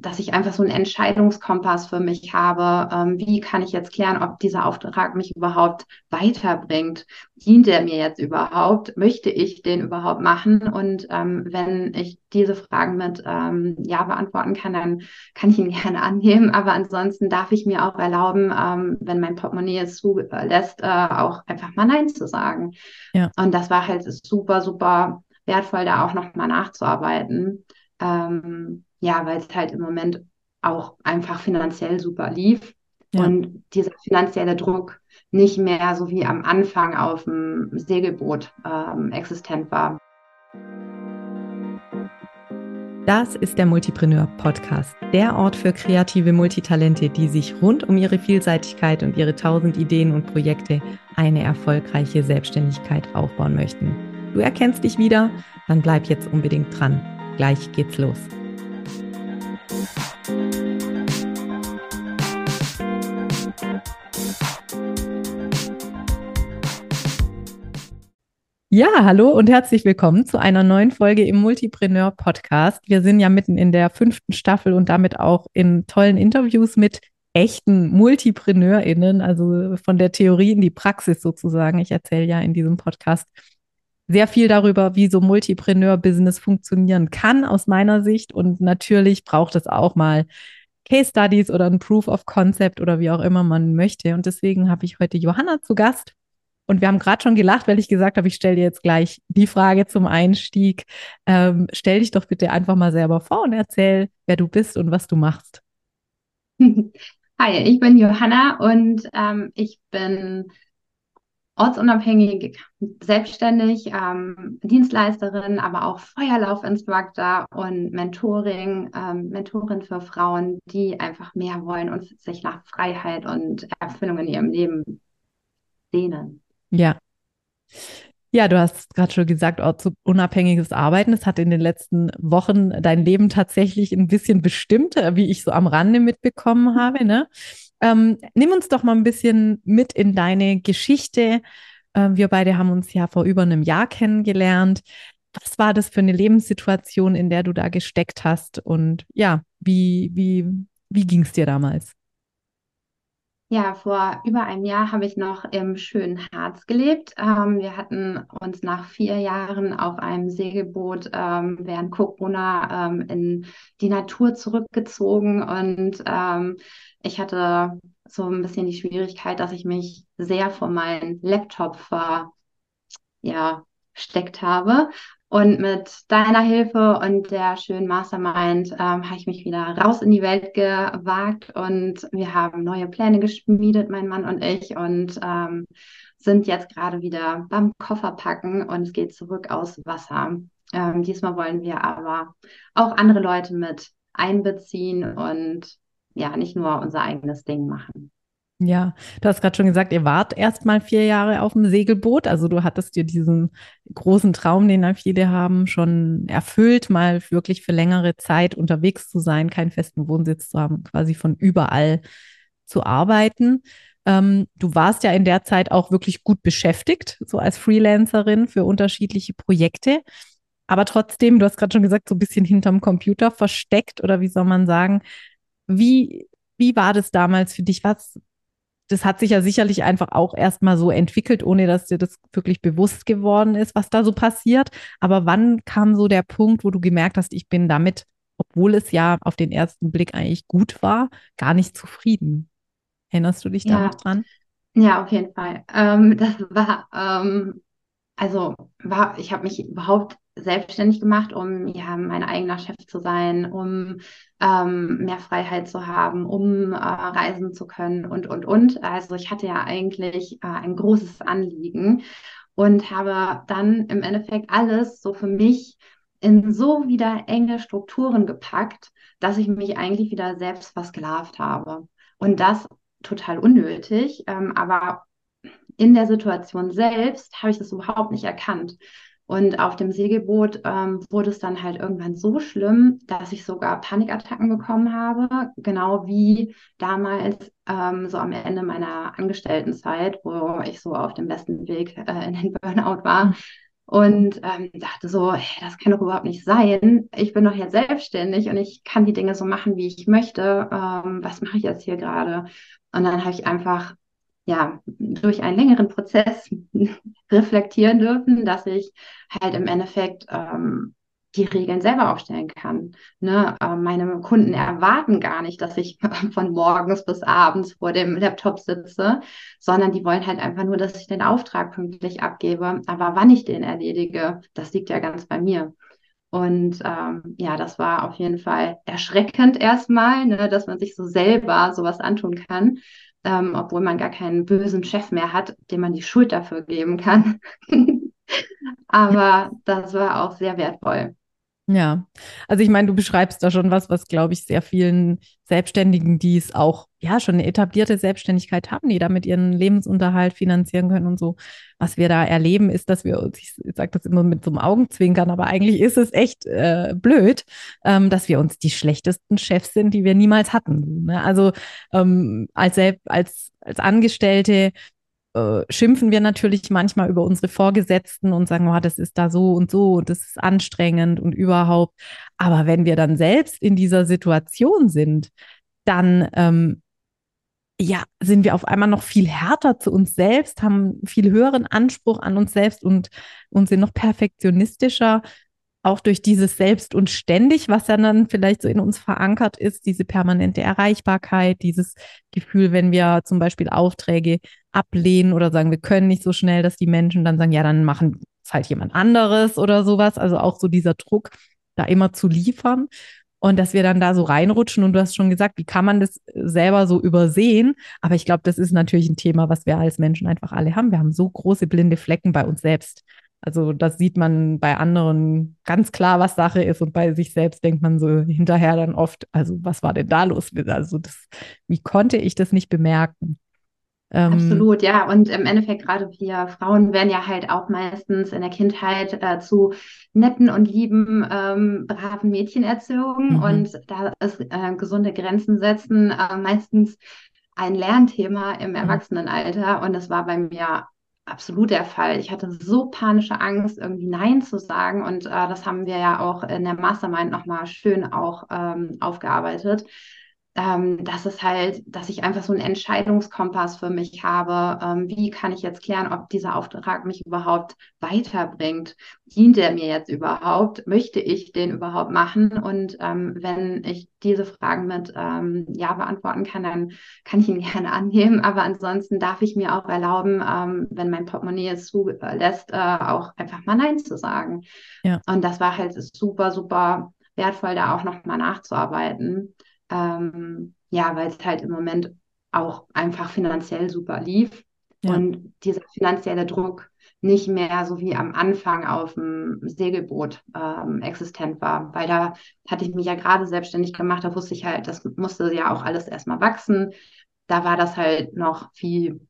dass ich einfach so einen Entscheidungskompass für mich habe. Ähm, wie kann ich jetzt klären, ob dieser Auftrag mich überhaupt weiterbringt? Dient er mir jetzt überhaupt? Möchte ich den überhaupt machen? Und ähm, wenn ich diese Fragen mit ähm, Ja beantworten kann, dann kann ich ihn gerne annehmen. Aber ansonsten darf ich mir auch erlauben, ähm, wenn mein Portemonnaie es zulässt, äh, auch einfach mal Nein zu sagen. Ja. Und das war halt super, super wertvoll, da auch nochmal nachzuarbeiten. Ähm, ja, weil es halt im Moment auch einfach finanziell super lief ja. und dieser finanzielle Druck nicht mehr so wie am Anfang auf dem Segelboot ähm, existent war. Das ist der Multipreneur Podcast, der Ort für kreative Multitalente, die sich rund um ihre Vielseitigkeit und ihre tausend Ideen und Projekte eine erfolgreiche Selbstständigkeit aufbauen möchten. Du erkennst dich wieder? Dann bleib jetzt unbedingt dran. Gleich geht's los. Ja, hallo und herzlich willkommen zu einer neuen Folge im Multipreneur Podcast. Wir sind ja mitten in der fünften Staffel und damit auch in tollen Interviews mit echten MultipreneurInnen, also von der Theorie in die Praxis sozusagen. Ich erzähle ja in diesem Podcast sehr viel darüber, wie so Multipreneur-Business funktionieren kann aus meiner Sicht. Und natürlich braucht es auch mal Case Studies oder ein Proof of Concept oder wie auch immer man möchte. Und deswegen habe ich heute Johanna zu Gast. Und wir haben gerade schon gelacht, weil ich gesagt habe, ich stelle dir jetzt gleich die Frage zum Einstieg. Ähm, stell dich doch bitte einfach mal selber vor und erzähl, wer du bist und was du machst. Hi, ich bin Johanna und ähm, ich bin ortsunabhängig, selbstständig, ähm, Dienstleisterin, aber auch Feuerlaufinstructor und Mentoring, ähm, Mentorin für Frauen, die einfach mehr wollen und sich nach Freiheit und Erfüllung in ihrem Leben sehnen. Ja. Ja, du hast gerade schon gesagt, ortsunabhängiges Arbeiten. Das hat in den letzten Wochen dein Leben tatsächlich ein bisschen bestimmt, wie ich so am Rande mitbekommen habe. Ne? Ähm, nimm uns doch mal ein bisschen mit in deine Geschichte. Äh, wir beide haben uns ja vor über einem Jahr kennengelernt. Was war das für eine Lebenssituation, in der du da gesteckt hast? Und ja, wie, wie, wie ging es dir damals? Ja, vor über einem Jahr habe ich noch im schönen Harz gelebt. Ähm, wir hatten uns nach vier Jahren auf einem Segelboot ähm, während Corona ähm, in die Natur zurückgezogen und ähm, ich hatte so ein bisschen die Schwierigkeit, dass ich mich sehr vor meinen Laptop ver, ja, steckt habe und mit deiner Hilfe und der schönen Mastermind ähm, habe ich mich wieder raus in die Welt gewagt und wir haben neue Pläne geschmiedet, mein Mann und ich, und ähm, sind jetzt gerade wieder beim Kofferpacken und es geht zurück aus Wasser. Ähm, diesmal wollen wir aber auch andere Leute mit einbeziehen und ja, nicht nur unser eigenes Ding machen. Ja, du hast gerade schon gesagt, ihr wart erst mal vier Jahre auf dem Segelboot. Also du hattest dir diesen großen Traum, den da viele haben, schon erfüllt, mal wirklich für längere Zeit unterwegs zu sein, keinen festen Wohnsitz zu haben, quasi von überall zu arbeiten. Ähm, du warst ja in der Zeit auch wirklich gut beschäftigt, so als Freelancerin für unterschiedliche Projekte. Aber trotzdem, du hast gerade schon gesagt, so ein bisschen hinterm Computer versteckt oder wie soll man sagen, wie, wie war das damals für dich? Was, das hat sich ja sicherlich einfach auch erstmal so entwickelt, ohne dass dir das wirklich bewusst geworden ist, was da so passiert. Aber wann kam so der Punkt, wo du gemerkt hast, ich bin damit, obwohl es ja auf den ersten Blick eigentlich gut war, gar nicht zufrieden? Erinnerst du dich ja. da noch dran? Ja, auf jeden Fall. Ähm, das war, ähm, also war, ich habe mich überhaupt selbstständig gemacht, um ja mein eigener Chef zu sein, um ähm, mehr Freiheit zu haben, um äh, reisen zu können und und und. Also ich hatte ja eigentlich äh, ein großes Anliegen und habe dann im Endeffekt alles so für mich in so wieder enge Strukturen gepackt, dass ich mich eigentlich wieder selbst versklavt habe. Und das total unnötig, ähm, aber in der Situation selbst habe ich das überhaupt nicht erkannt. Und auf dem Segelboot ähm, wurde es dann halt irgendwann so schlimm, dass ich sogar Panikattacken bekommen habe, genau wie damals ähm, so am Ende meiner Angestelltenzeit, wo ich so auf dem besten Weg äh, in den Burnout war. und ähm, dachte so, hey, das kann doch überhaupt nicht sein. Ich bin doch jetzt selbstständig und ich kann die Dinge so machen, wie ich möchte. Ähm, was mache ich jetzt hier gerade? Und dann habe ich einfach ja durch einen längeren Prozess reflektieren dürfen, dass ich halt im Endeffekt ähm, die Regeln selber aufstellen kann. Ne? Äh, meine Kunden erwarten gar nicht, dass ich von morgens bis abends vor dem Laptop sitze, sondern die wollen halt einfach nur, dass ich den Auftrag pünktlich abgebe. Aber wann ich den erledige, das liegt ja ganz bei mir. Und ähm, ja, das war auf jeden Fall erschreckend erstmal, ne, dass man sich so selber sowas antun kann, ähm, obwohl man gar keinen bösen Chef mehr hat, dem man die Schuld dafür geben kann. Aber das war auch sehr wertvoll. Ja, also ich meine, du beschreibst da schon was, was glaube ich sehr vielen Selbstständigen, die es auch ja schon eine etablierte Selbstständigkeit haben, die damit ihren Lebensunterhalt finanzieren können und so. Was wir da erleben, ist, dass wir uns, ich, ich sage das immer mit so einem Augenzwinkern, aber eigentlich ist es echt äh, blöd, ähm, dass wir uns die schlechtesten Chefs sind, die wir niemals hatten. Ne? Also ähm, als, als, als Angestellte äh, schimpfen wir natürlich manchmal über unsere Vorgesetzten und sagen, oh, das ist da so und so und das ist anstrengend und überhaupt. Aber wenn wir dann selbst in dieser Situation sind, dann ähm, ja, sind wir auf einmal noch viel härter zu uns selbst, haben viel höheren Anspruch an uns selbst und, und sind noch perfektionistischer auch durch dieses Selbst und ständig, was ja dann vielleicht so in uns verankert ist, diese permanente Erreichbarkeit, dieses Gefühl, wenn wir zum Beispiel Aufträge ablehnen oder sagen, wir können nicht so schnell, dass die Menschen dann sagen, ja, dann machen es halt jemand anderes oder sowas. Also auch so dieser Druck, da immer zu liefern. Und dass wir dann da so reinrutschen und du hast schon gesagt, wie kann man das selber so übersehen? Aber ich glaube, das ist natürlich ein Thema, was wir als Menschen einfach alle haben. Wir haben so große blinde Flecken bei uns selbst. Also das sieht man bei anderen ganz klar, was Sache ist und bei sich selbst denkt man so hinterher dann oft, also was war denn da los? Also das, wie konnte ich das nicht bemerken? Ähm, Absolut, ja. Und im Endeffekt gerade wir Frauen werden ja halt auch meistens in der Kindheit äh, zu netten und lieben, ähm, braven Mädchen erzogen. Mhm. Und da ist äh, gesunde Grenzen setzen äh, meistens ein Lernthema im mhm. Erwachsenenalter. Und das war bei mir absolut der Fall. Ich hatte so panische Angst, irgendwie Nein zu sagen. Und äh, das haben wir ja auch in der Mastermind nochmal schön auch ähm, aufgearbeitet ähm, dass es halt, dass ich einfach so einen Entscheidungskompass für mich habe. Ähm, wie kann ich jetzt klären, ob dieser Auftrag mich überhaupt weiterbringt? Dient er mir jetzt überhaupt? Möchte ich den überhaupt machen? Und ähm, wenn ich diese Fragen mit ähm, Ja beantworten kann, dann kann ich ihn gerne annehmen. Aber ansonsten darf ich mir auch erlauben, ähm, wenn mein Portemonnaie es zulässt, äh, auch einfach mal Nein zu sagen. Ja. Und das war halt super, super wertvoll, da auch nochmal nachzuarbeiten. Ähm, ja, weil es halt im Moment auch einfach finanziell super lief ja. und dieser finanzielle Druck nicht mehr so wie am Anfang auf dem Segelboot ähm, existent war, weil da hatte ich mich ja gerade selbstständig gemacht, da wusste ich halt, das musste ja auch alles erstmal wachsen. Da war das halt noch viel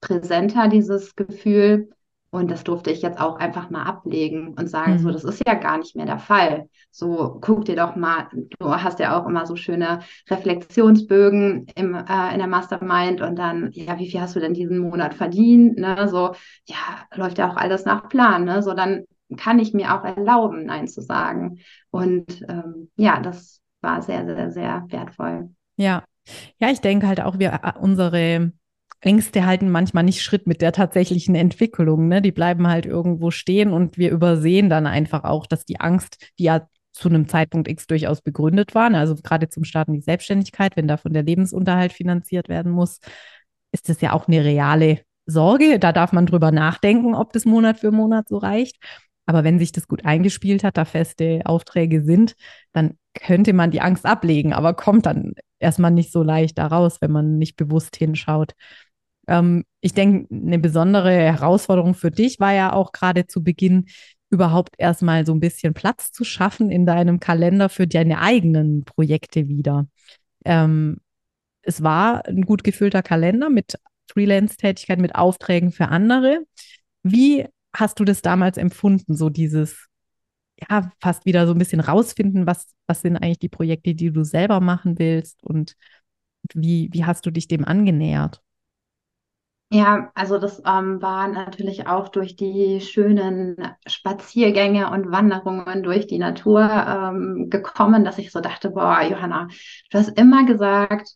präsenter, dieses Gefühl. Und das durfte ich jetzt auch einfach mal ablegen und sagen, mhm. so, das ist ja gar nicht mehr der Fall. So, guck dir doch mal, du hast ja auch immer so schöne Reflexionsbögen im, äh, in der Mastermind und dann, ja, wie viel hast du denn diesen Monat verdient? Ne? So, ja, läuft ja auch alles nach Plan. Ne? So, dann kann ich mir auch erlauben, Nein zu sagen. Und ähm, ja, das war sehr, sehr, sehr wertvoll. Ja. Ja, ich denke halt auch, wir äh, unsere Ängste halten manchmal nicht Schritt mit der tatsächlichen Entwicklung. Ne? Die bleiben halt irgendwo stehen und wir übersehen dann einfach auch, dass die Angst, die ja zu einem Zeitpunkt X durchaus begründet war, ne? also gerade zum Starten die Selbstständigkeit, wenn davon der Lebensunterhalt finanziert werden muss, ist das ja auch eine reale Sorge. Da darf man drüber nachdenken, ob das Monat für Monat so reicht. Aber wenn sich das gut eingespielt hat, da feste Aufträge sind, dann könnte man die Angst ablegen, aber kommt dann erstmal nicht so leicht daraus, wenn man nicht bewusst hinschaut. Ähm, ich denke, eine besondere Herausforderung für dich war ja auch gerade zu Beginn, überhaupt erstmal so ein bisschen Platz zu schaffen in deinem Kalender für deine eigenen Projekte wieder. Ähm, es war ein gut gefüllter Kalender mit Freelance-Tätigkeit, mit Aufträgen für andere. Wie hast du das damals empfunden, so dieses, ja, fast wieder so ein bisschen rausfinden, was, was sind eigentlich die Projekte, die du selber machen willst und wie, wie hast du dich dem angenähert? Ja, also das ähm, war natürlich auch durch die schönen Spaziergänge und Wanderungen durch die Natur ähm, gekommen, dass ich so dachte, boah, Johanna, du hast immer gesagt,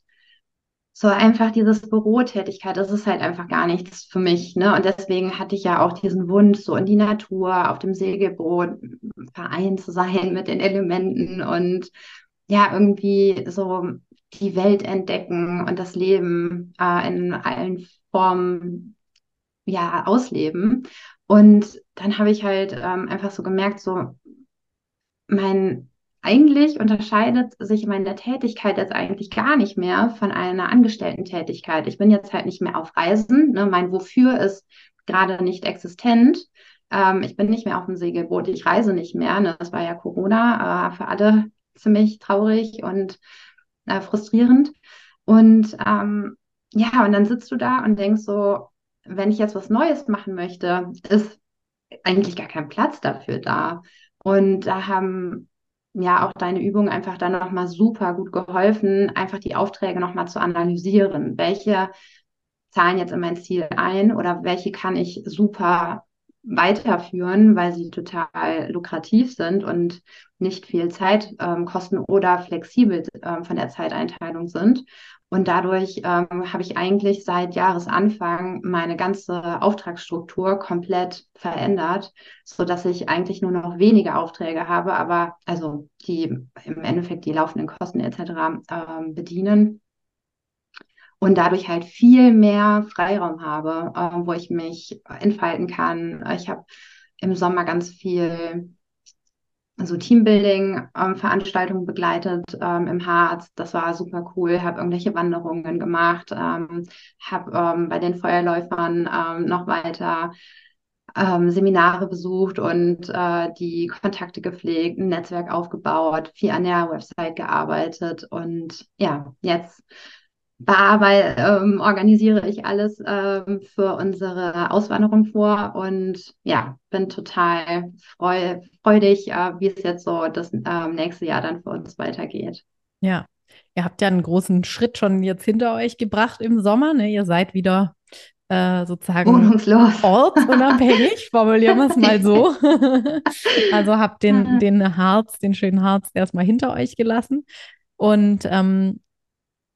so einfach dieses Bürotätigkeit, das ist halt einfach gar nichts für mich. Ne? Und deswegen hatte ich ja auch diesen Wunsch, so in die Natur, auf dem Segelboot vereint zu sein mit den Elementen und ja, irgendwie so die Welt entdecken und das Leben äh, in allen Formen ja ausleben. Und dann habe ich halt ähm, einfach so gemerkt, so mein eigentlich unterscheidet sich meine Tätigkeit jetzt eigentlich gar nicht mehr von einer Angestellten-Tätigkeit. Ich bin jetzt halt nicht mehr auf Reisen. Ne? Mein Wofür ist gerade nicht existent. Ähm, ich bin nicht mehr auf dem Segelboot. Ich reise nicht mehr. Ne? Das war ja Corona äh, für alle ziemlich traurig und äh, frustrierend. Und ähm, ja, und dann sitzt du da und denkst so, wenn ich jetzt was Neues machen möchte, ist eigentlich gar kein Platz dafür da. Und da haben ja auch deine Übungen einfach dann nochmal super gut geholfen, einfach die Aufträge nochmal zu analysieren. Welche zahlen jetzt in mein Ziel ein oder welche kann ich super weiterführen, weil sie total lukrativ sind und nicht viel Zeit ähm, kosten oder flexibel ähm, von der Zeiteinteilung sind. Und dadurch ähm, habe ich eigentlich seit Jahresanfang meine ganze Auftragsstruktur komplett verändert, so dass ich eigentlich nur noch wenige Aufträge habe, aber also die im Endeffekt die laufenden Kosten etc. Ähm, bedienen und dadurch halt viel mehr Freiraum habe, äh, wo ich mich entfalten kann. Ich habe im Sommer ganz viel so Teambuilding-Veranstaltungen ähm, begleitet ähm, im Harz. Das war super cool. Habe irgendwelche Wanderungen gemacht, ähm, habe ähm, bei den Feuerläufern ähm, noch weiter ähm, Seminare besucht und äh, die Kontakte gepflegt, ein Netzwerk aufgebaut, viel an der Website gearbeitet und ja, jetzt bearbeite, ähm, organisiere ich alles ähm, für unsere Auswanderung vor und ja, bin total freu freudig, äh, wie es jetzt so das ähm, nächste Jahr dann für uns weitergeht. Ja, ihr habt ja einen großen Schritt schon jetzt hinter euch gebracht im Sommer. Ne? Ihr seid wieder äh, sozusagen Wohnungslos. ortsunabhängig, formulieren wir es mal so. also habt den, den Harz, den schönen Harz erstmal hinter euch gelassen. Und ähm,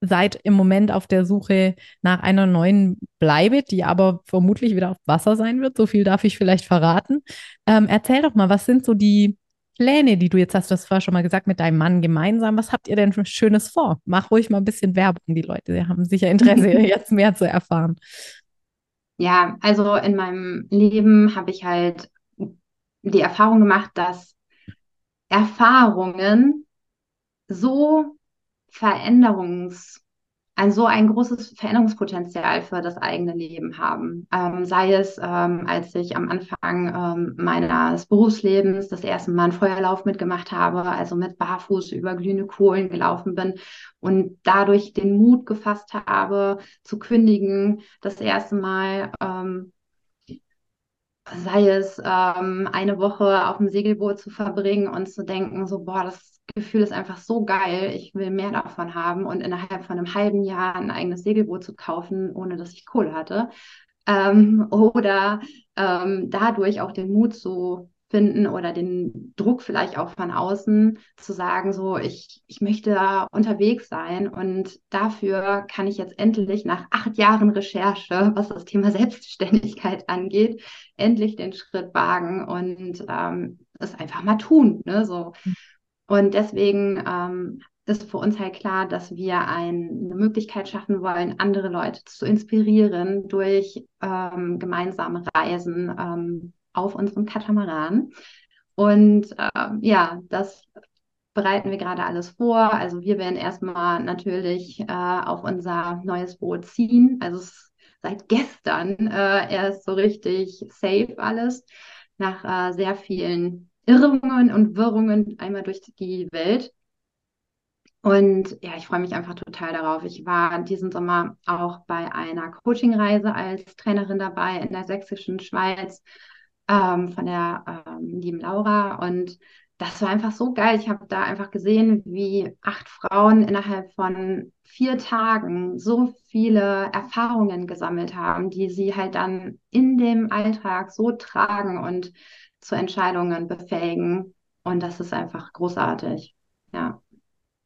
seid im Moment auf der Suche nach einer neuen Bleibe, die aber vermutlich wieder auf Wasser sein wird. So viel darf ich vielleicht verraten. Ähm, erzähl doch mal, was sind so die Pläne, die du jetzt hast? Du hast vorher schon mal gesagt, mit deinem Mann gemeinsam. Was habt ihr denn für Schönes vor? Mach ruhig mal ein bisschen Werbung. Die Leute haben sicher Interesse, jetzt mehr zu erfahren. Ja, also in meinem Leben habe ich halt die Erfahrung gemacht, dass Erfahrungen so Veränderungs, ein so ein großes Veränderungspotenzial für das eigene Leben haben. Ähm, sei es, ähm, als ich am Anfang ähm, meines Berufslebens das erste Mal einen Feuerlauf mitgemacht habe, also mit Barfuß über glühende Kohlen gelaufen bin und dadurch den Mut gefasst habe, zu kündigen, das erste Mal ähm, sei es ähm, eine Woche auf dem Segelboot zu verbringen und zu denken, so, boah, das Gefühl ist einfach so geil, ich will mehr davon haben und innerhalb von einem halben Jahr ein eigenes Segelboot zu kaufen, ohne dass ich Kohle hatte. Ähm, oder ähm, dadurch auch den Mut zu finden oder den Druck vielleicht auch von außen zu sagen, so ich, ich möchte da unterwegs sein und dafür kann ich jetzt endlich nach acht Jahren Recherche, was das Thema Selbstständigkeit angeht, endlich den Schritt wagen und ähm, es einfach mal tun. Ne? So. Und deswegen ähm, ist für uns halt klar, dass wir ein, eine Möglichkeit schaffen wollen, andere Leute zu inspirieren durch ähm, gemeinsame Reisen ähm, auf unserem Katamaran. Und ähm, ja, das bereiten wir gerade alles vor. Also wir werden erstmal natürlich äh, auf unser neues Boot ziehen. Also es seit gestern äh, erst so richtig safe alles nach äh, sehr vielen Irrungen und Wirrungen einmal durch die Welt. Und ja, ich freue mich einfach total darauf. Ich war diesen Sommer auch bei einer Coachingreise als Trainerin dabei in der sächsischen Schweiz ähm, von der ähm, lieben Laura. Und das war einfach so geil. Ich habe da einfach gesehen, wie acht Frauen innerhalb von vier Tagen so viele Erfahrungen gesammelt haben, die sie halt dann in dem Alltag so tragen und zu Entscheidungen befähigen. Und das ist einfach großartig. Ja.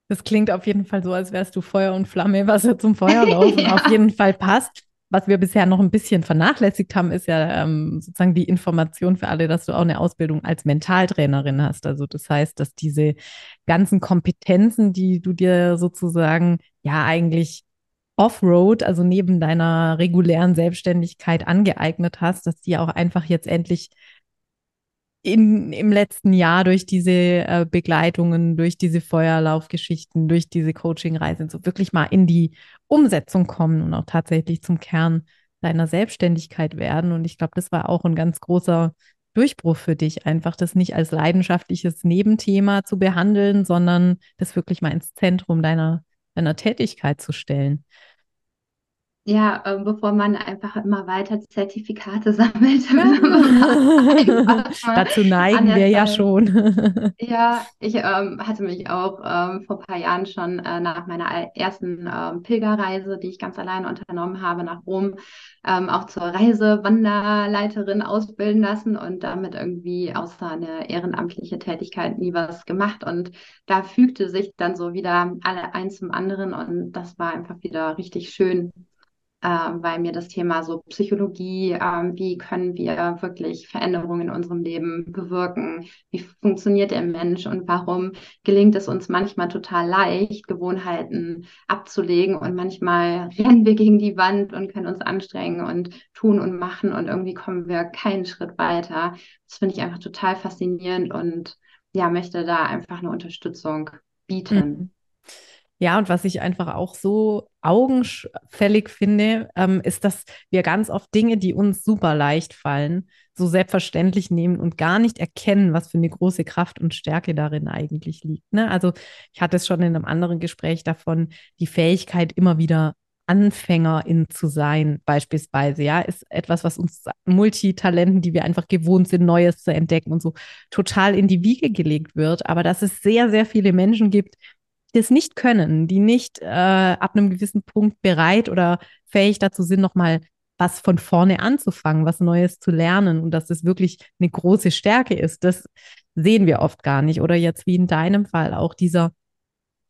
Das klingt auf jeden Fall so, als wärst du Feuer und Flamme, was ja zum Feuerlaufen ja. auf jeden Fall passt was wir bisher noch ein bisschen vernachlässigt haben, ist ja ähm, sozusagen die Information für alle, dass du auch eine Ausbildung als Mentaltrainerin hast. Also das heißt, dass diese ganzen Kompetenzen, die du dir sozusagen ja eigentlich Offroad, also neben deiner regulären Selbstständigkeit angeeignet hast, dass die auch einfach jetzt endlich in, im letzten Jahr durch diese äh, Begleitungen, durch diese Feuerlaufgeschichten, durch diese Coachingreisen so wirklich mal in die Umsetzung kommen und auch tatsächlich zum Kern deiner Selbstständigkeit werden. Und ich glaube, das war auch ein ganz großer Durchbruch für dich, einfach das nicht als leidenschaftliches Nebenthema zu behandeln, sondern das wirklich mal ins Zentrum deiner, deiner Tätigkeit zu stellen. Ja, äh, bevor man einfach immer weiter Zertifikate sammelt. Dazu neigen wir ja schon. ja, ich ähm, hatte mich auch ähm, vor ein paar Jahren schon äh, nach meiner ersten ähm, Pilgerreise, die ich ganz alleine unternommen habe, nach Rom, ähm, auch zur Reisewanderleiterin ausbilden lassen und damit irgendwie außer eine ehrenamtliche Tätigkeit nie was gemacht. Und da fügte sich dann so wieder alle eins zum anderen und das war einfach wieder richtig schön weil mir das Thema so Psychologie, äh, wie können wir wirklich Veränderungen in unserem Leben bewirken, wie funktioniert der Mensch und warum gelingt es uns manchmal total leicht, Gewohnheiten abzulegen und manchmal rennen wir gegen die Wand und können uns anstrengen und tun und machen und irgendwie kommen wir keinen Schritt weiter. Das finde ich einfach total faszinierend und ja, möchte da einfach eine Unterstützung bieten. Mhm. Ja, und was ich einfach auch so augenfällig finde, ähm, ist, dass wir ganz oft Dinge, die uns super leicht fallen, so selbstverständlich nehmen und gar nicht erkennen, was für eine große Kraft und Stärke darin eigentlich liegt. Ne? Also ich hatte es schon in einem anderen Gespräch davon, die Fähigkeit, immer wieder Anfängerin zu sein, beispielsweise, ja, ist etwas, was uns Multitalenten, die wir einfach gewohnt sind, Neues zu entdecken und so total in die Wiege gelegt wird. Aber dass es sehr, sehr viele Menschen gibt, es nicht können, die nicht äh, ab einem gewissen Punkt bereit oder fähig dazu sind, nochmal was von vorne anzufangen, was Neues zu lernen und dass das wirklich eine große Stärke ist, das sehen wir oft gar nicht. Oder jetzt wie in deinem Fall auch dieser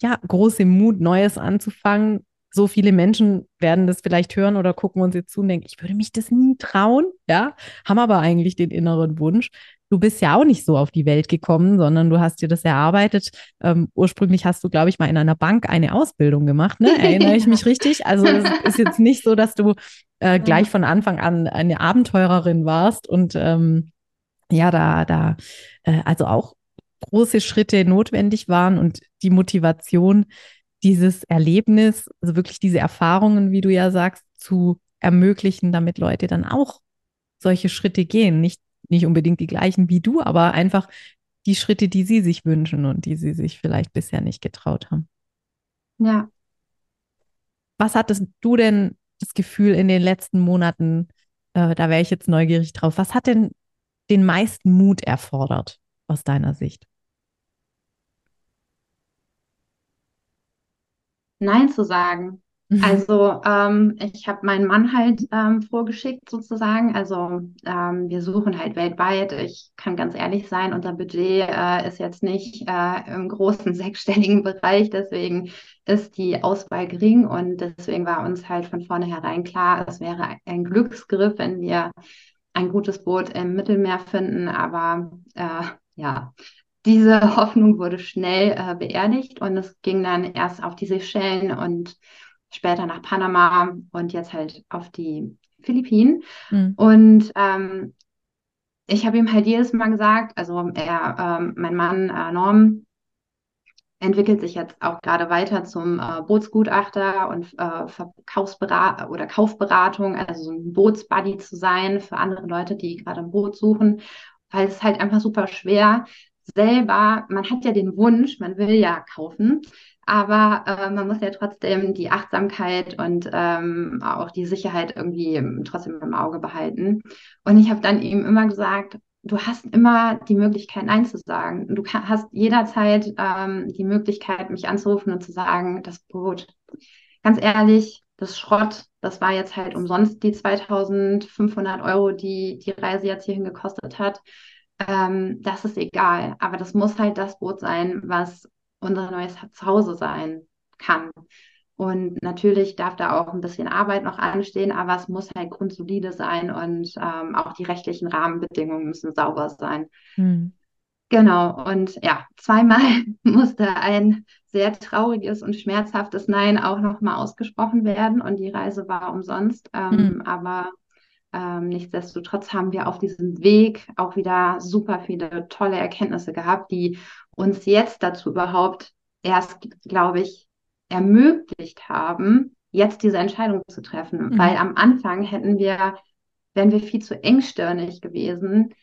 ja, große Mut, Neues anzufangen. So viele Menschen werden das vielleicht hören oder gucken uns jetzt zu und denken, ich würde mich das nie trauen, ja, haben aber eigentlich den inneren Wunsch du bist ja auch nicht so auf die Welt gekommen, sondern du hast dir das erarbeitet. Ähm, ursprünglich hast du, glaube ich, mal in einer Bank eine Ausbildung gemacht, ne? Erinnere ich mich richtig? Also es ist jetzt nicht so, dass du äh, gleich von Anfang an eine Abenteurerin warst und ähm, ja, da, da, äh, also auch große Schritte notwendig waren und die Motivation, dieses Erlebnis, also wirklich diese Erfahrungen, wie du ja sagst, zu ermöglichen, damit Leute dann auch solche Schritte gehen. Nicht nicht unbedingt die gleichen wie du, aber einfach die Schritte, die sie sich wünschen und die sie sich vielleicht bisher nicht getraut haben. Ja. Was hattest du denn das Gefühl in den letzten Monaten, äh, da wäre ich jetzt neugierig drauf, was hat denn den meisten Mut erfordert aus deiner Sicht? Nein zu sagen. Mhm. Also ähm, ich habe meinen Mann halt ähm, vorgeschickt sozusagen. Also ähm, wir suchen halt weltweit. Ich kann ganz ehrlich sein, unser Budget äh, ist jetzt nicht äh, im großen sechsstelligen Bereich. Deswegen ist die Auswahl gering und deswegen war uns halt von vornherein klar, es wäre ein Glücksgriff, wenn wir ein gutes Boot im Mittelmeer finden. Aber äh, ja, diese Hoffnung wurde schnell äh, beerdigt und es ging dann erst auf die Seychellen und später nach Panama und jetzt halt auf die Philippinen. Mhm. Und ähm, ich habe ihm halt jedes Mal gesagt, also er, ähm, mein Mann äh, Norm, entwickelt sich jetzt auch gerade weiter zum äh, Bootsgutachter und äh, Verkaufsberat oder Kaufberatung, also so ein Bootsbuddy zu sein für andere Leute, die gerade ein Boot suchen, weil es halt einfach super schwer selber, man hat ja den Wunsch, man will ja kaufen, aber äh, man muss ja trotzdem die Achtsamkeit und ähm, auch die Sicherheit irgendwie trotzdem im Auge behalten. Und ich habe dann ihm immer gesagt, du hast immer die Möglichkeit, Nein zu sagen. Du hast jederzeit ähm, die Möglichkeit, mich anzurufen und zu sagen, das Boot, ganz ehrlich, das Schrott, das war jetzt halt umsonst die 2500 Euro, die die Reise jetzt hierhin gekostet hat. Ähm, das ist egal. Aber das muss halt das Boot sein, was unser neues Zuhause sein kann. Und natürlich darf da auch ein bisschen Arbeit noch anstehen, aber es muss halt grundsolide sein und ähm, auch die rechtlichen Rahmenbedingungen müssen sauber sein. Hm. Genau, und ja, zweimal musste ein sehr trauriges und schmerzhaftes Nein auch nochmal ausgesprochen werden und die Reise war umsonst. Ähm, hm. Aber ähm, nichtsdestotrotz haben wir auf diesem Weg auch wieder super viele tolle Erkenntnisse gehabt, die uns jetzt dazu überhaupt erst, glaube ich, ermöglicht haben, jetzt diese Entscheidung zu treffen. Mhm. Weil am Anfang hätten wir, wären wir viel zu engstirnig gewesen,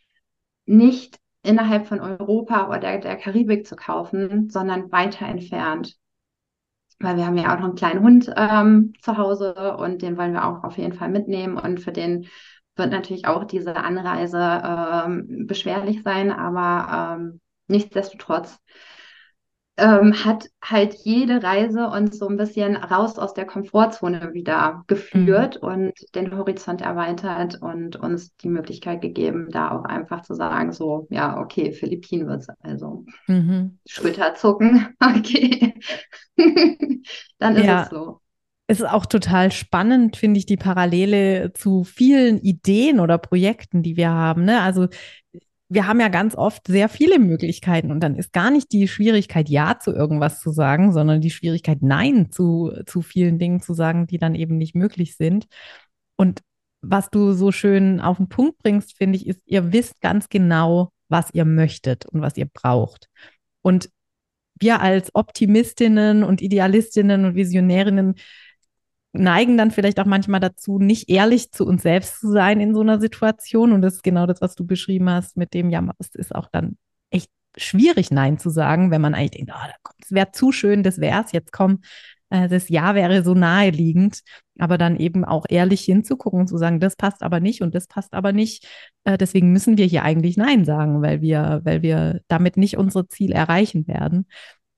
nicht innerhalb von Europa oder der, der Karibik zu kaufen, sondern weiter entfernt. Weil wir haben ja auch noch einen kleinen Hund ähm, zu Hause und den wollen wir auch auf jeden Fall mitnehmen. Und für den wird natürlich auch diese Anreise ähm, beschwerlich sein, aber ähm, nichtsdestotrotz ähm, hat halt jede Reise uns so ein bisschen raus aus der Komfortzone wieder geführt mhm. und den Horizont erweitert und uns die Möglichkeit gegeben, da auch einfach zu sagen, so, ja, okay, Philippinen wird es also. Mhm. Schulterzucken, okay. Dann ist ja. es so. Es ist auch total spannend, finde ich, die Parallele zu vielen Ideen oder Projekten, die wir haben. Ne? Also wir haben ja ganz oft sehr viele Möglichkeiten und dann ist gar nicht die Schwierigkeit, Ja zu irgendwas zu sagen, sondern die Schwierigkeit, Nein zu, zu vielen Dingen zu sagen, die dann eben nicht möglich sind. Und was du so schön auf den Punkt bringst, finde ich, ist, ihr wisst ganz genau, was ihr möchtet und was ihr braucht. Und wir als Optimistinnen und Idealistinnen und Visionärinnen neigen dann vielleicht auch manchmal dazu, nicht ehrlich zu uns selbst zu sein in so einer Situation. Und das ist genau das, was du beschrieben hast, mit dem, ja, es ist auch dann echt schwierig, Nein zu sagen, wenn man eigentlich denkt, oh, das wäre zu schön, das wäre es, jetzt komm, äh, das Ja wäre so naheliegend, aber dann eben auch ehrlich hinzugucken und zu sagen, das passt aber nicht und das passt aber nicht. Äh, deswegen müssen wir hier eigentlich Nein sagen, weil wir, weil wir damit nicht unsere Ziele erreichen werden.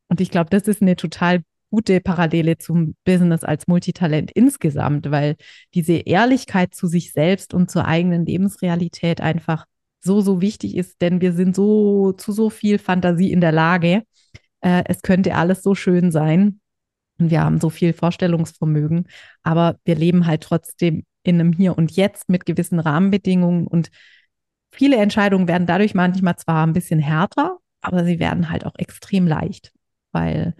Und ich glaube, das ist eine total gute Parallele zum Business als Multitalent insgesamt, weil diese Ehrlichkeit zu sich selbst und zur eigenen Lebensrealität einfach so, so wichtig ist, denn wir sind so zu so viel Fantasie in der Lage. Äh, es könnte alles so schön sein und wir haben so viel Vorstellungsvermögen, aber wir leben halt trotzdem in einem Hier und Jetzt mit gewissen Rahmenbedingungen und viele Entscheidungen werden dadurch manchmal zwar ein bisschen härter, aber sie werden halt auch extrem leicht, weil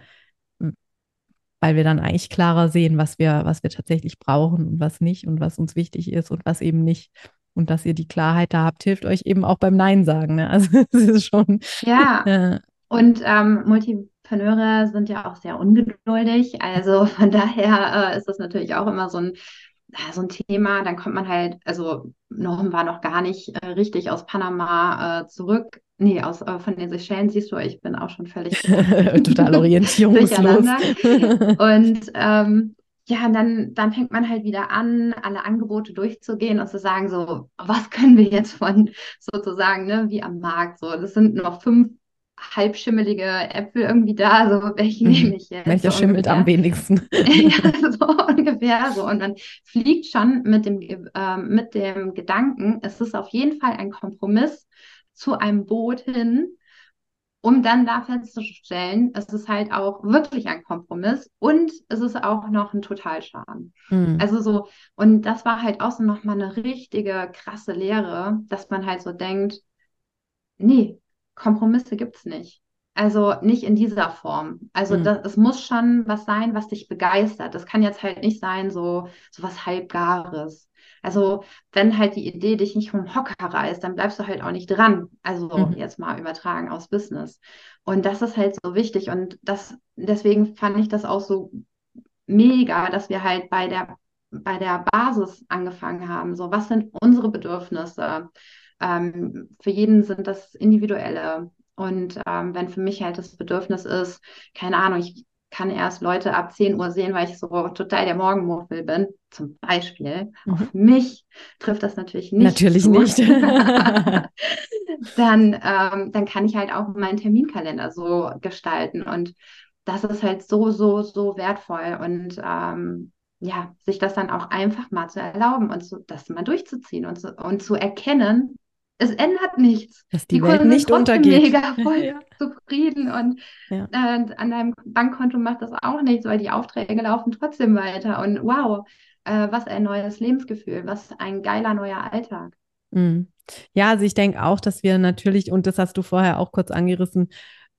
weil wir dann eigentlich klarer sehen, was wir, was wir tatsächlich brauchen und was nicht und was uns wichtig ist und was eben nicht. Und dass ihr die Klarheit da habt, hilft euch eben auch beim Nein sagen. Ne? Also es ist schon. Ja. Äh, und ähm, Multipreneure sind ja auch sehr ungeduldig. Also von daher äh, ist das natürlich auch immer so ein so ein Thema, dann kommt man halt, also Norm war noch gar nicht äh, richtig aus Panama äh, zurück. Nee, aus, äh, von den Seychellen siehst du, ich bin auch schon völlig total orientierungslos. und ähm, ja, dann, dann fängt man halt wieder an, alle Angebote durchzugehen und zu sagen, so, was können wir jetzt von sozusagen, ne, wie am Markt, so, das sind noch fünf halbschimmelige Äpfel irgendwie da, so welche mhm. nehme ich jetzt? Welcher so schimmelt ungefähr. am wenigsten? ja, so ungefähr so. Und man fliegt schon mit dem, äh, mit dem Gedanken, es ist auf jeden Fall ein Kompromiss zu einem Boot hin, um dann da festzustellen, es ist halt auch wirklich ein Kompromiss und es ist auch noch ein Totalschaden. Mhm. Also so, und das war halt auch so nochmal eine richtige krasse Lehre, dass man halt so denkt, nee, Kompromisse gibt es nicht. Also nicht in dieser Form. Also mhm. das, es muss schon was sein, was dich begeistert. Das kann jetzt halt nicht sein, so, so was Halbgares. Also wenn halt die Idee dich nicht vom Hocker reißt, dann bleibst du halt auch nicht dran. Also mhm. jetzt mal übertragen aus Business. Und das ist halt so wichtig. Und das, deswegen fand ich das auch so mega, dass wir halt bei der, bei der Basis angefangen haben. So, was sind unsere Bedürfnisse? Ähm, für jeden sind das individuelle. Und ähm, wenn für mich halt das Bedürfnis ist, keine Ahnung, ich kann erst Leute ab 10 Uhr sehen, weil ich so total der Morgenmuffel bin, zum Beispiel. Mhm. Auf mich trifft das natürlich nicht. Natürlich zu. nicht. dann, ähm, dann kann ich halt auch meinen Terminkalender so gestalten. Und das ist halt so, so, so wertvoll. Und ähm, ja, sich das dann auch einfach mal zu erlauben und so, das mal durchzuziehen und, so, und zu erkennen, es ändert nichts. Dass die, die Welt Kunden nicht sind untergeht. mega voll ja. zufrieden und ja. äh, an deinem Bankkonto macht das auch nichts, weil die Aufträge laufen trotzdem weiter. Und wow, äh, was ein neues Lebensgefühl, was ein geiler neuer Alltag. Mhm. Ja, also ich denke auch, dass wir natürlich, und das hast du vorher auch kurz angerissen,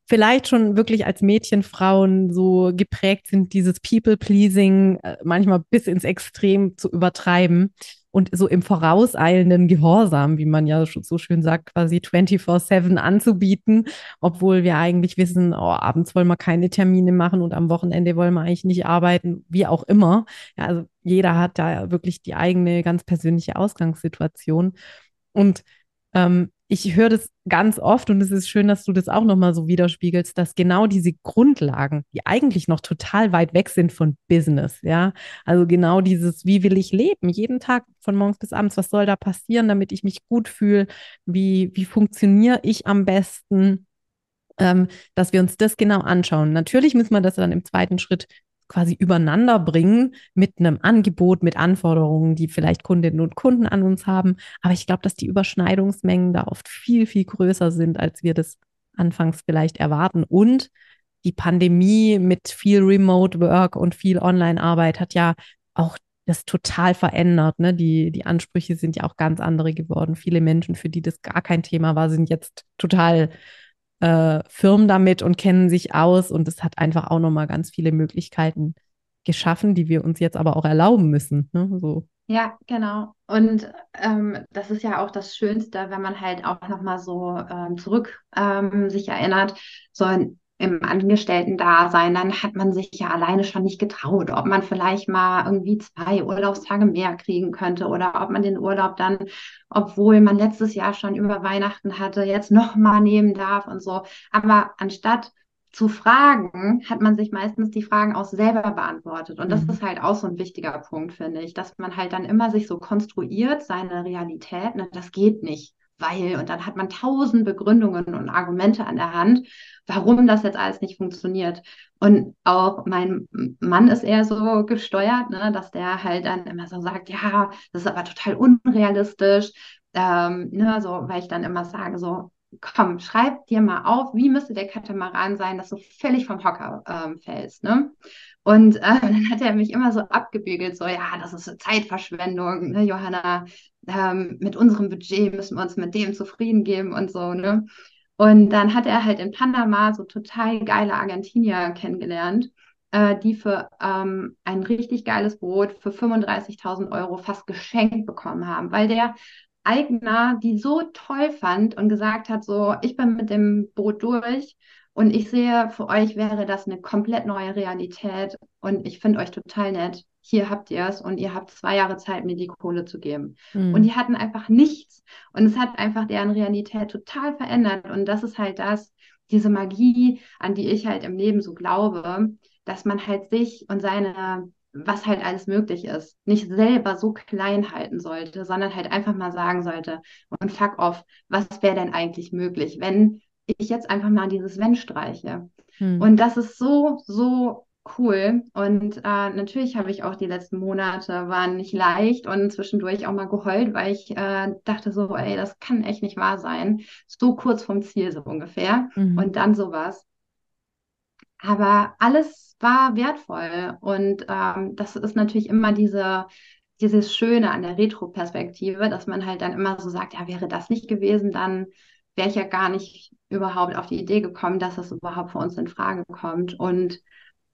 vielleicht schon wirklich als Mädchenfrauen so geprägt sind, dieses People-Pleasing äh, manchmal bis ins Extrem zu übertreiben und so im vorauseilenden Gehorsam, wie man ja so schön sagt, quasi 24-7 anzubieten, obwohl wir eigentlich wissen, oh, abends wollen wir keine Termine machen und am Wochenende wollen wir eigentlich nicht arbeiten, wie auch immer. Ja, also jeder hat da wirklich die eigene ganz persönliche Ausgangssituation. Und ähm, ich höre das ganz oft und es ist schön, dass du das auch nochmal so widerspiegelst, dass genau diese Grundlagen, die eigentlich noch total weit weg sind von Business, ja, also genau dieses, wie will ich leben, jeden Tag von morgens bis abends, was soll da passieren, damit ich mich gut fühle, wie, wie funktioniere ich am besten, ähm, dass wir uns das genau anschauen. Natürlich müssen wir das dann im zweiten Schritt quasi übereinander bringen mit einem Angebot, mit Anforderungen, die vielleicht Kundinnen und Kunden an uns haben. Aber ich glaube, dass die Überschneidungsmengen da oft viel, viel größer sind, als wir das anfangs vielleicht erwarten. Und die Pandemie mit viel Remote Work und viel Online-Arbeit hat ja auch das total verändert. Ne? Die, die Ansprüche sind ja auch ganz andere geworden. Viele Menschen, für die das gar kein Thema war, sind jetzt total äh, firm damit und kennen sich aus. Und es hat einfach auch nochmal ganz viele Möglichkeiten geschaffen, die wir uns jetzt aber auch erlauben müssen. Ne? So. Ja, genau. Und ähm, das ist ja auch das Schönste, wenn man halt auch nochmal so ähm, zurück ähm, sich erinnert, so im Angestellten-Dasein, dann hat man sich ja alleine schon nicht getraut, ob man vielleicht mal irgendwie zwei Urlaubstage mehr kriegen könnte oder ob man den Urlaub dann, obwohl man letztes Jahr schon über Weihnachten hatte, jetzt nochmal nehmen darf und so. Aber anstatt zu fragen, hat man sich meistens die Fragen auch selber beantwortet. Und das mhm. ist halt auch so ein wichtiger Punkt, finde ich, dass man halt dann immer sich so konstruiert, seine Realität, ne, das geht nicht weil, und dann hat man tausend Begründungen und Argumente an der Hand, warum das jetzt alles nicht funktioniert. Und auch mein Mann ist eher so gesteuert, ne, dass der halt dann immer so sagt, ja, das ist aber total unrealistisch, ähm, ne, so, weil ich dann immer sage, so, komm, schreib dir mal auf, wie müsste der Katamaran sein, dass du völlig vom Hocker ähm, fällst, ne? Und äh, dann hat er mich immer so abgebügelt, so, ja, das ist eine Zeitverschwendung, ne, Johanna, ähm, mit unserem Budget müssen wir uns mit dem zufrieden geben und so, ne? Und dann hat er halt in Panama so total geile Argentinier kennengelernt, äh, die für ähm, ein richtig geiles Boot für 35.000 Euro fast geschenkt bekommen haben, weil der Eigner die so toll fand und gesagt hat, so, ich bin mit dem Boot durch und ich sehe, für euch wäre das eine komplett neue Realität und ich finde euch total nett. Hier habt ihr es und ihr habt zwei Jahre Zeit, mir die Kohle zu geben. Mhm. Und die hatten einfach nichts und es hat einfach deren Realität total verändert und das ist halt das, diese Magie, an die ich halt im Leben so glaube, dass man halt sich und seine was halt alles möglich ist, nicht selber so klein halten sollte, sondern halt einfach mal sagen sollte, und fuck off, was wäre denn eigentlich möglich, wenn ich jetzt einfach mal dieses Wenn streiche. Hm. Und das ist so, so cool. Und äh, natürlich habe ich auch die letzten Monate waren nicht leicht und zwischendurch auch mal geheult, weil ich äh, dachte so, ey, das kann echt nicht wahr sein. So kurz vom Ziel so ungefähr. Mhm. Und dann sowas. Aber alles war wertvoll. Und ähm, das ist natürlich immer diese, dieses Schöne an der Retro-Perspektive, dass man halt dann immer so sagt, ja, wäre das nicht gewesen, dann wäre ich ja gar nicht überhaupt auf die Idee gekommen, dass das überhaupt für uns in Frage kommt. Und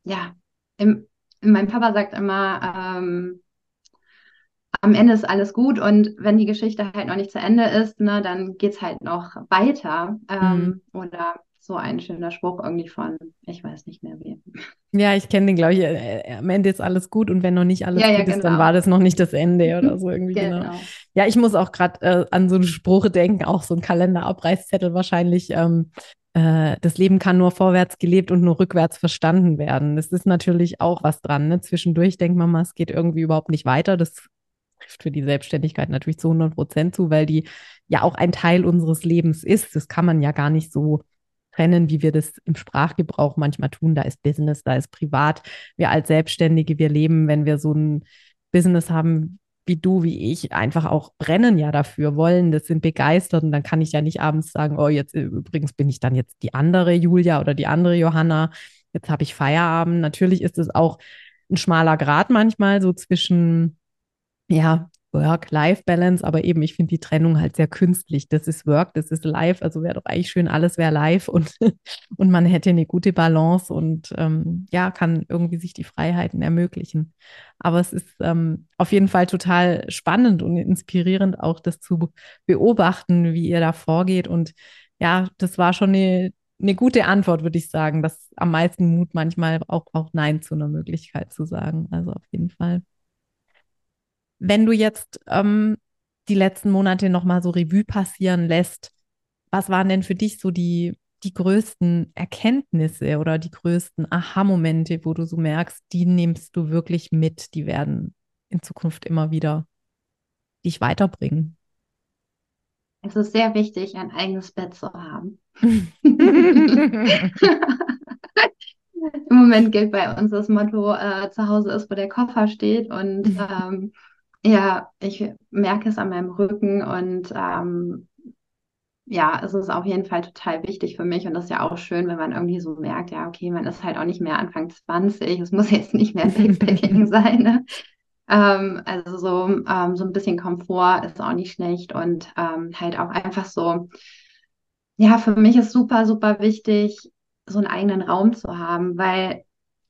ja, im, mein Papa sagt immer, ähm, am Ende ist alles gut und wenn die Geschichte halt noch nicht zu Ende ist, ne, dann geht es halt noch weiter. Ähm, mhm. Oder so ein schöner Spruch irgendwie von, ich weiß nicht mehr wem. Ja, ich kenne den, glaube ich, äh, äh, am Ende ist alles gut und wenn noch nicht alles ja, gut ja, genau. ist, dann genau. war das noch nicht das Ende oder so irgendwie. genau. genau. Ja, ich muss auch gerade äh, an so einen Spruch denken, auch so ein Kalenderabreißzettel wahrscheinlich. Ähm, äh, das Leben kann nur vorwärts gelebt und nur rückwärts verstanden werden. Das ist natürlich auch was dran. Ne? Zwischendurch denkt man mal, es geht irgendwie überhaupt nicht weiter. Das trifft für die Selbstständigkeit natürlich zu 100 Prozent zu, weil die ja auch ein Teil unseres Lebens ist. Das kann man ja gar nicht so trennen, wie wir das im Sprachgebrauch manchmal tun. Da ist Business, da ist privat. Wir als Selbstständige, wir leben, wenn wir so ein Business haben, wie du, wie ich, einfach auch brennen ja dafür, wollen, das sind begeistert und dann kann ich ja nicht abends sagen, oh, jetzt übrigens bin ich dann jetzt die andere Julia oder die andere Johanna, jetzt habe ich Feierabend. Natürlich ist es auch ein schmaler Grad manchmal so zwischen, ja, Work-Life-Balance, aber eben, ich finde die Trennung halt sehr künstlich. Das ist Work, das ist Life, also wäre doch eigentlich schön, alles wäre live und, und man hätte eine gute Balance und ähm, ja, kann irgendwie sich die Freiheiten ermöglichen. Aber es ist ähm, auf jeden Fall total spannend und inspirierend, auch das zu beobachten, wie ihr da vorgeht. Und ja, das war schon eine, eine gute Antwort, würde ich sagen. Das am meisten Mut manchmal auch, auch Nein zu einer Möglichkeit zu sagen. Also auf jeden Fall. Wenn du jetzt ähm, die letzten Monate nochmal so Revue passieren lässt, was waren denn für dich so die, die größten Erkenntnisse oder die größten Aha-Momente, wo du so merkst, die nimmst du wirklich mit, die werden in Zukunft immer wieder dich weiterbringen? Es ist sehr wichtig, ein eigenes Bett zu haben. Im Moment gilt bei uns das Motto, äh, zu Hause ist, wo der Koffer steht. Und ähm, ja, ich merke es an meinem Rücken und ähm, ja, es ist auf jeden Fall total wichtig für mich und das ist ja auch schön, wenn man irgendwie so merkt, ja, okay, man ist halt auch nicht mehr Anfang 20, es muss jetzt nicht mehr Backpacking sein. Ne? Ähm, also so, ähm, so ein bisschen Komfort ist auch nicht schlecht und ähm, halt auch einfach so, ja, für mich ist super, super wichtig, so einen eigenen Raum zu haben, weil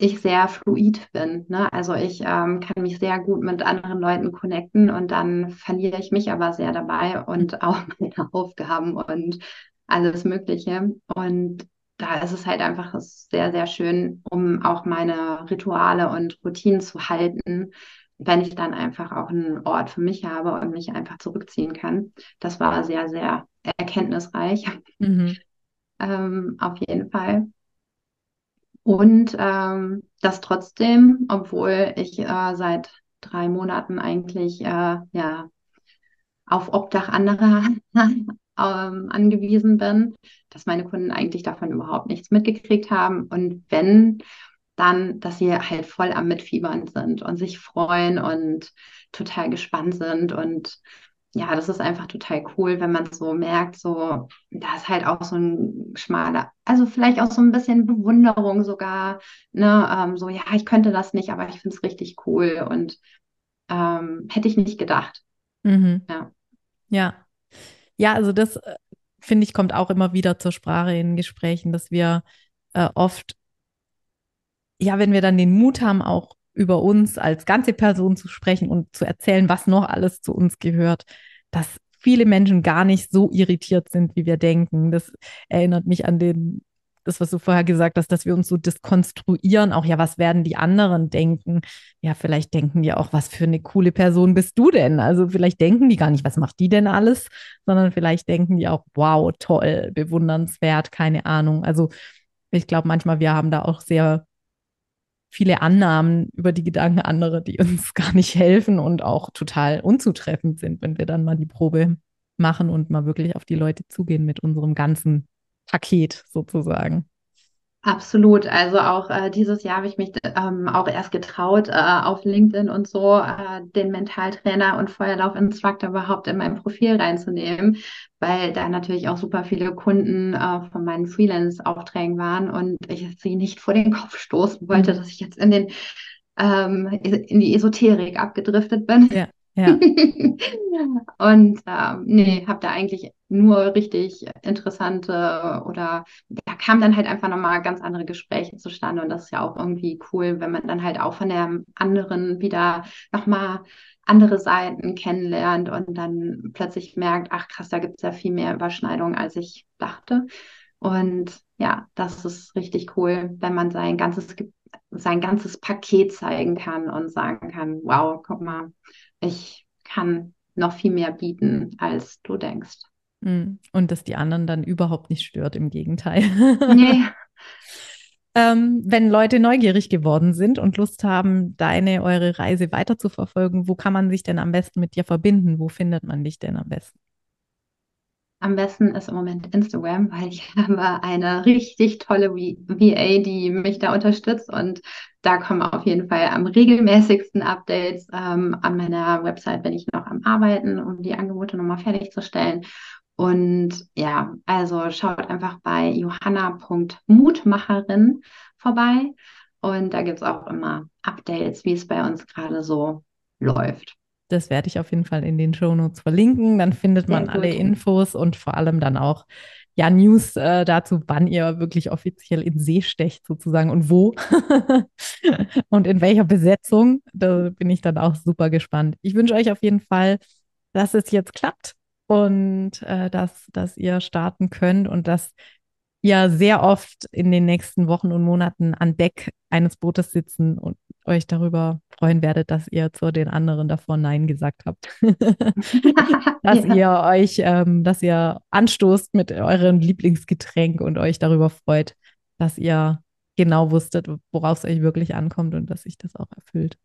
ich sehr fluid bin. Ne? Also ich ähm, kann mich sehr gut mit anderen Leuten connecten und dann verliere ich mich aber sehr dabei und auch meine Aufgaben und alles Mögliche. Und da ist es halt einfach sehr, sehr schön, um auch meine Rituale und Routinen zu halten, wenn ich dann einfach auch einen Ort für mich habe und mich einfach zurückziehen kann. Das war sehr, sehr erkenntnisreich. Mhm. ähm, auf jeden Fall. Und ähm, das trotzdem, obwohl ich äh, seit drei Monaten eigentlich äh, ja, auf Obdach anderer ähm, angewiesen bin, dass meine Kunden eigentlich davon überhaupt nichts mitgekriegt haben. Und wenn, dann, dass sie halt voll am Mitfiebern sind und sich freuen und total gespannt sind und ja, das ist einfach total cool, wenn man so merkt, so, da ist halt auch so ein schmaler, also vielleicht auch so ein bisschen Bewunderung sogar, ne, ähm, so, ja, ich könnte das nicht, aber ich finde es richtig cool und ähm, hätte ich nicht gedacht. Mhm. Ja. Ja. Ja, also das äh, finde ich, kommt auch immer wieder zur Sprache in Gesprächen, dass wir äh, oft, ja, wenn wir dann den Mut haben, auch über uns als ganze Person zu sprechen und zu erzählen, was noch alles zu uns gehört, dass viele Menschen gar nicht so irritiert sind, wie wir denken. Das erinnert mich an den, das, was du vorher gesagt hast, dass wir uns so diskonstruieren, auch ja, was werden die anderen denken? Ja, vielleicht denken die auch, was für eine coole Person bist du denn? Also vielleicht denken die gar nicht, was macht die denn alles, sondern vielleicht denken die auch, wow, toll, bewundernswert, keine Ahnung. Also ich glaube, manchmal wir haben da auch sehr viele Annahmen über die Gedanken anderer, die uns gar nicht helfen und auch total unzutreffend sind, wenn wir dann mal die Probe machen und mal wirklich auf die Leute zugehen mit unserem ganzen Paket sozusagen. Absolut. Also auch äh, dieses Jahr habe ich mich ähm, auch erst getraut, äh, auf LinkedIn und so äh, den Mentaltrainer und Feuerlaufinstructor überhaupt in mein Profil reinzunehmen, weil da natürlich auch super viele Kunden äh, von meinen Freelance-Aufträgen waren und ich sie nicht vor den Kopf stoßen wollte, mhm. dass ich jetzt in den ähm, in die Esoterik abgedriftet bin. Ja. Ja. und ähm, nee, habe da eigentlich nur richtig interessante oder da kamen dann halt einfach nochmal ganz andere Gespräche zustande und das ist ja auch irgendwie cool, wenn man dann halt auch von der anderen wieder nochmal andere Seiten kennenlernt und dann plötzlich merkt, ach krass, da gibt es ja viel mehr Überschneidungen, als ich dachte. Und ja, das ist richtig cool, wenn man sein ganzes, sein ganzes Paket zeigen kann und sagen kann, wow, guck mal, ich kann noch viel mehr bieten, als du denkst. Hm. Und dass die anderen dann überhaupt nicht stört, im Gegenteil. Nee. Ähm, wenn Leute neugierig geworden sind und Lust haben, deine, eure Reise weiter zu verfolgen, wo kann man sich denn am besten mit dir verbinden? Wo findet man dich denn am besten? Am besten ist im Moment Instagram, weil ich habe eine richtig tolle VA, die mich da unterstützt und da kommen auf jeden Fall am regelmäßigsten Updates. Ähm, an meiner Website bin ich noch am Arbeiten, um die Angebote nochmal fertigzustellen. Und ja, also schaut einfach bei johanna.mutmacherin vorbei und da gibt es auch immer Updates, wie es bei uns gerade so läuft. Das werde ich auf jeden Fall in den Shownotes verlinken. Dann findet man alle Infos und vor allem dann auch ja, News äh, dazu, wann ihr wirklich offiziell in See stecht, sozusagen und wo und in welcher Besetzung. Da bin ich dann auch super gespannt. Ich wünsche euch auf jeden Fall, dass es jetzt klappt und äh, dass, dass ihr starten könnt und dass ihr sehr oft in den nächsten Wochen und Monaten an Deck eines Bootes sitzen und euch darüber freuen werdet, dass ihr zu den anderen davor Nein gesagt habt. dass ja. ihr euch, ähm, dass ihr anstoßt mit eurem Lieblingsgetränk und euch darüber freut, dass ihr genau wusstet, worauf es euch wirklich ankommt und dass sich das auch erfüllt.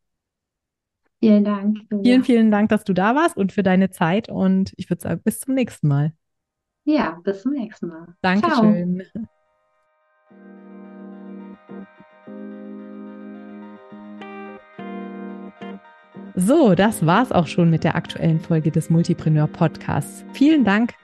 Vielen Dank. Julia. Vielen, vielen Dank, dass du da warst und für deine Zeit. Und ich würde sagen, bis zum nächsten Mal. Ja, bis zum nächsten Mal. Dankeschön. Ciao. So, das war's auch schon mit der aktuellen Folge des Multipreneur Podcasts. Vielen Dank,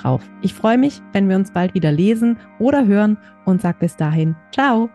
obendrauf. Ich freue mich, wenn wir uns bald wieder lesen oder hören und sag bis dahin, ciao.